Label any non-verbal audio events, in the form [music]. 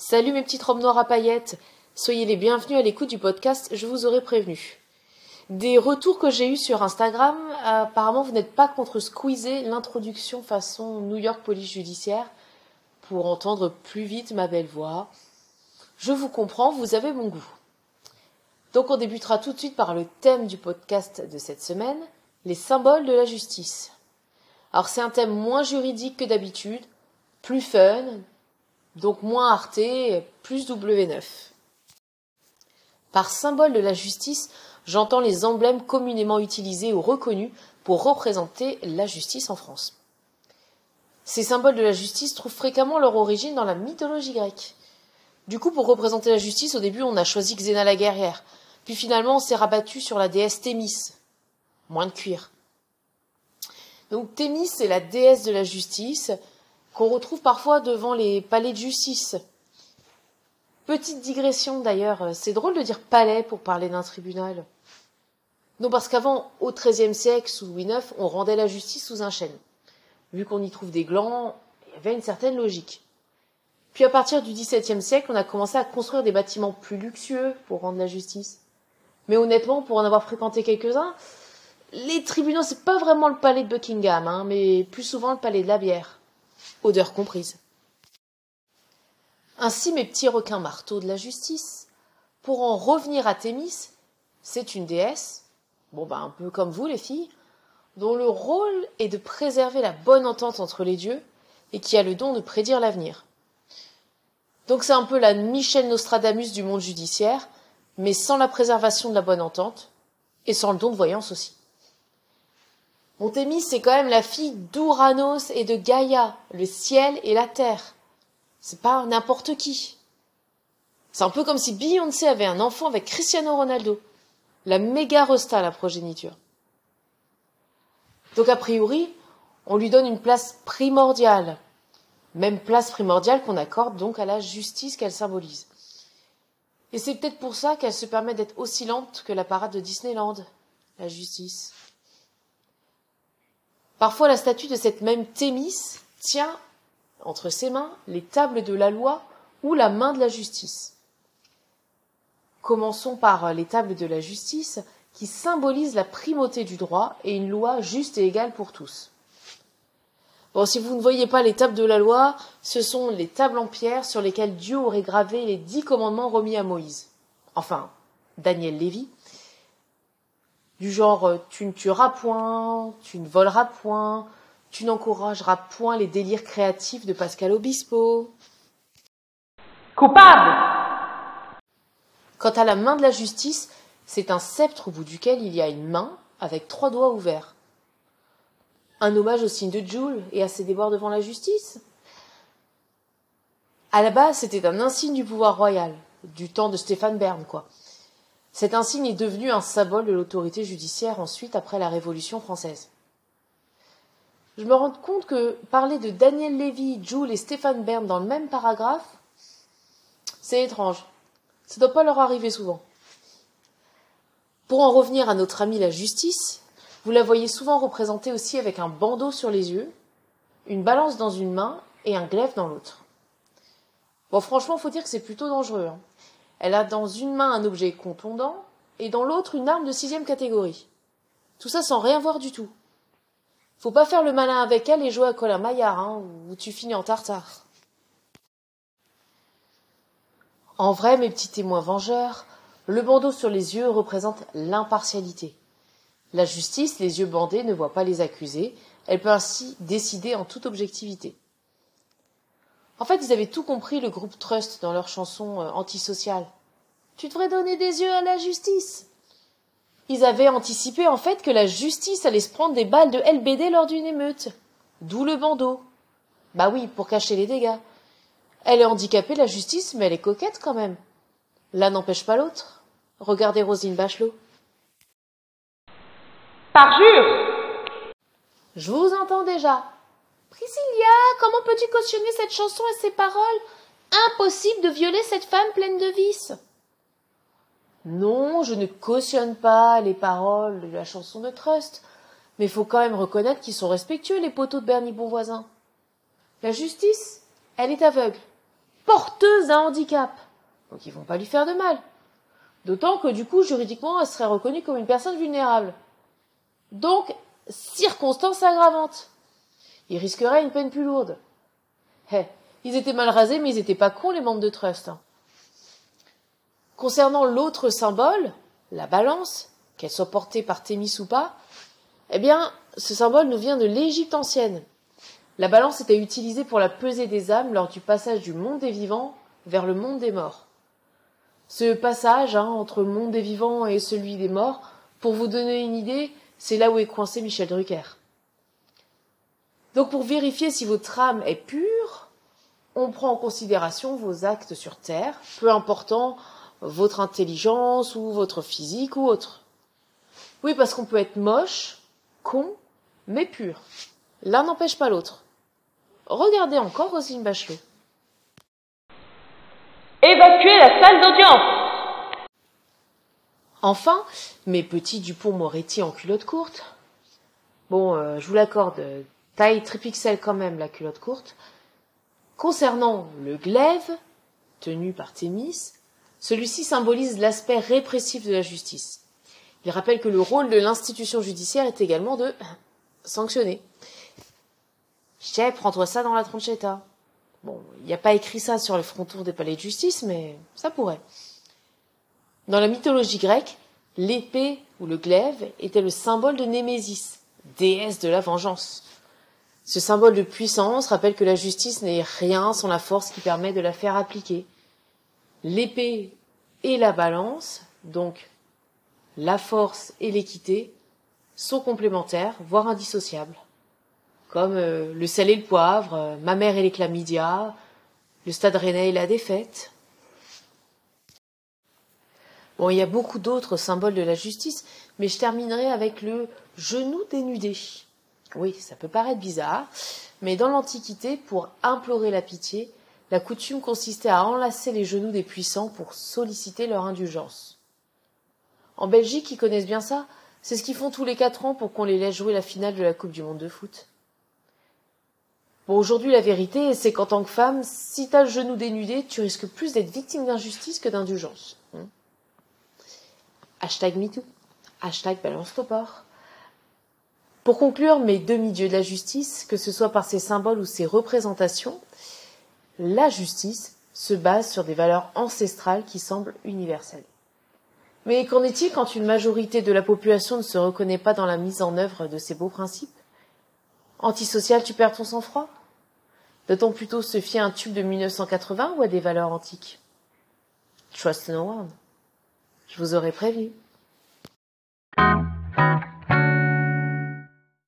Salut mes petites robes noires à paillettes. Soyez les bienvenus à l'écoute du podcast Je vous aurais prévenu. Des retours que j'ai eus sur Instagram, apparemment vous n'êtes pas contre squeezer l'introduction façon New York Police Judiciaire pour entendre plus vite ma belle voix. Je vous comprends, vous avez mon goût. Donc on débutera tout de suite par le thème du podcast de cette semaine, les symboles de la justice. Alors c'est un thème moins juridique que d'habitude, plus fun, donc moins arté, plus W9. Par symbole de la justice, j'entends les emblèmes communément utilisés ou reconnus pour représenter la justice en France. Ces symboles de la justice trouvent fréquemment leur origine dans la mythologie grecque. Du coup, pour représenter la justice, au début, on a choisi Xéna la guerrière. Puis finalement, on s'est rabattu sur la déesse Thémis. Moins de cuir. Donc Thémis est la déesse de la justice qu'on retrouve parfois devant les palais de justice. Petite digression d'ailleurs, c'est drôle de dire palais pour parler d'un tribunal. Non, parce qu'avant, au XIIIe siècle, sous Louis IX, on rendait la justice sous un chêne. Vu qu'on y trouve des glands, il y avait une certaine logique. Puis à partir du XVIIe siècle, on a commencé à construire des bâtiments plus luxueux pour rendre la justice. Mais honnêtement, pour en avoir fréquenté quelques-uns, les tribunaux, c'est pas vraiment le palais de Buckingham, hein, mais plus souvent le palais de la bière. Odeur comprise. Ainsi, mes petits requins marteaux de la justice, pour en revenir à Thémis, c'est une déesse, bon bah un peu comme vous les filles, dont le rôle est de préserver la bonne entente entre les dieux et qui a le don de prédire l'avenir. Donc c'est un peu la Michel Nostradamus du monde judiciaire, mais sans la préservation de la bonne entente et sans le don de voyance aussi. Montémis, c'est quand même la fille d'Ouranos et de Gaïa, le ciel et la terre. C'est pas n'importe qui. C'est un peu comme si Beyoncé avait un enfant avec Cristiano Ronaldo. La méga resta, la progéniture. Donc a priori, on lui donne une place primordiale. Même place primordiale qu'on accorde donc à la justice qu'elle symbolise. Et c'est peut-être pour ça qu'elle se permet d'être aussi lente que la parade de Disneyland, la justice. Parfois, la statue de cette même Thémis tient entre ses mains les tables de la loi ou la main de la justice. Commençons par les tables de la justice qui symbolisent la primauté du droit et une loi juste et égale pour tous. Bon, si vous ne voyez pas les tables de la loi, ce sont les tables en pierre sur lesquelles Dieu aurait gravé les dix commandements remis à Moïse. Enfin, Daniel Lévy, du genre euh, tu ne tueras point, tu ne voleras point, tu n'encourageras point les délires créatifs de Pascal Obispo. Coupable Quant à la main de la justice, c'est un sceptre au bout duquel il y a une main avec trois doigts ouverts. Un hommage au signe de Joule et à ses déboires devant la justice. À la base, c'était un insigne du pouvoir royal, du temps de Stéphane Bern, quoi. Cet insigne est devenu un symbole de l'autorité judiciaire ensuite après la Révolution française. Je me rends compte que parler de Daniel Lévy, Jules et Stéphane Bern dans le même paragraphe, c'est étrange. Ça ne doit pas leur arriver souvent. Pour en revenir à notre ami la justice, vous la voyez souvent représentée aussi avec un bandeau sur les yeux, une balance dans une main et un glaive dans l'autre. Bon, franchement, faut dire que c'est plutôt dangereux. Hein. Elle a dans une main un objet contondant et dans l'autre une arme de sixième catégorie. Tout ça sans rien voir du tout. Faut pas faire le malin avec elle et jouer à Colin Maillard, hein, ou tu finis en tartare. En vrai, mes petits témoins vengeurs, le bandeau sur les yeux représente l'impartialité. La justice, les yeux bandés, ne voit pas les accusés, elle peut ainsi décider en toute objectivité. En fait, ils avaient tout compris, le groupe Trust, dans leur chanson euh, antisociale. Tu devrais donner des yeux à la justice. Ils avaient anticipé, en fait, que la justice allait se prendre des balles de LBD lors d'une émeute. D'où le bandeau. Bah oui, pour cacher les dégâts. Elle est handicapée, la justice, mais elle est coquette quand même. L'un n'empêche pas l'autre. Regardez Rosine Bachelot. Parjure Je vous entends déjà. Priscilla, comment peux-tu cautionner cette chanson et ses paroles? Impossible de violer cette femme pleine de vices. Non, je ne cautionne pas les paroles de la chanson de Trust, mais faut quand même reconnaître qu'ils sont respectueux, les poteaux de Bernie Bonvoisin. La justice, elle est aveugle. porteuse d'un handicap. Donc ils vont pas lui faire de mal. D'autant que du coup, juridiquement, elle serait reconnue comme une personne vulnérable. Donc, circonstance aggravante. Il risquerait une peine plus lourde. Eh, ils étaient mal rasés, mais ils étaient pas cons, les membres de Trust. Hein. Concernant l'autre symbole, la balance, qu'elle soit portée par Thémis ou pas, eh bien, ce symbole nous vient de l'Égypte ancienne. La balance était utilisée pour la pesée des âmes lors du passage du monde des vivants vers le monde des morts. Ce passage hein, entre le monde des vivants et celui des morts, pour vous donner une idée, c'est là où est coincé Michel Drucker. Donc pour vérifier si votre âme est pure, on prend en considération vos actes sur Terre, peu important votre intelligence ou votre physique ou autre. Oui, parce qu'on peut être moche, con, mais pur. L'un n'empêche pas l'autre. Regardez encore Roselyne Bachelot. Évacuez la salle d'audience. Enfin, mes petits Dupont-Moretti en culotte courte. Bon, euh, je vous l'accorde, taille tripixel quand même la culotte courte. Concernant le glaive, tenu par Thémis, celui-ci symbolise l'aspect répressif de la justice. Il rappelle que le rôle de l'institution judiciaire est également de [clears throat] sanctionner. Chef, prends-toi ça dans la tronchetta. Bon, il n'y a pas écrit ça sur le fronton des palais de justice, mais ça pourrait. Dans la mythologie grecque, l'épée ou le glaive était le symbole de Némésis, déesse de la vengeance. Ce symbole de puissance rappelle que la justice n'est rien sans la force qui permet de la faire appliquer. L'épée et la balance, donc la force et l'équité, sont complémentaires, voire indissociables. Comme euh, le sel et le poivre, euh, ma mère et les chlamydia, le stade rennais et la défaite. Bon, il y a beaucoup d'autres symboles de la justice, mais je terminerai avec le genou dénudé. Oui, ça peut paraître bizarre, mais dans l'Antiquité, pour implorer la pitié, la coutume consistait à enlacer les genoux des puissants pour solliciter leur indulgence. En Belgique, ils connaissent bien ça. C'est ce qu'ils font tous les quatre ans pour qu'on les laisse jouer la finale de la Coupe du Monde de foot. Bon, aujourd'hui, la vérité, c'est qu'en tant que femme, si t'as le genou dénudé, tu risques plus d'être victime d'injustice que d'indulgence. Hein. Hashtag MeToo. Hashtag balance pour conclure mes demi-dieux de la justice, que ce soit par ses symboles ou ses représentations, la justice se base sur des valeurs ancestrales qui semblent universelles. Mais qu'en est-il quand une majorité de la population ne se reconnaît pas dans la mise en œuvre de ces beaux principes? Antisocial, tu perds ton sang-froid? Doit-on plutôt se fier à un tube de 1980 ou à des valeurs antiques? Trust no one. Je vous aurais prévu.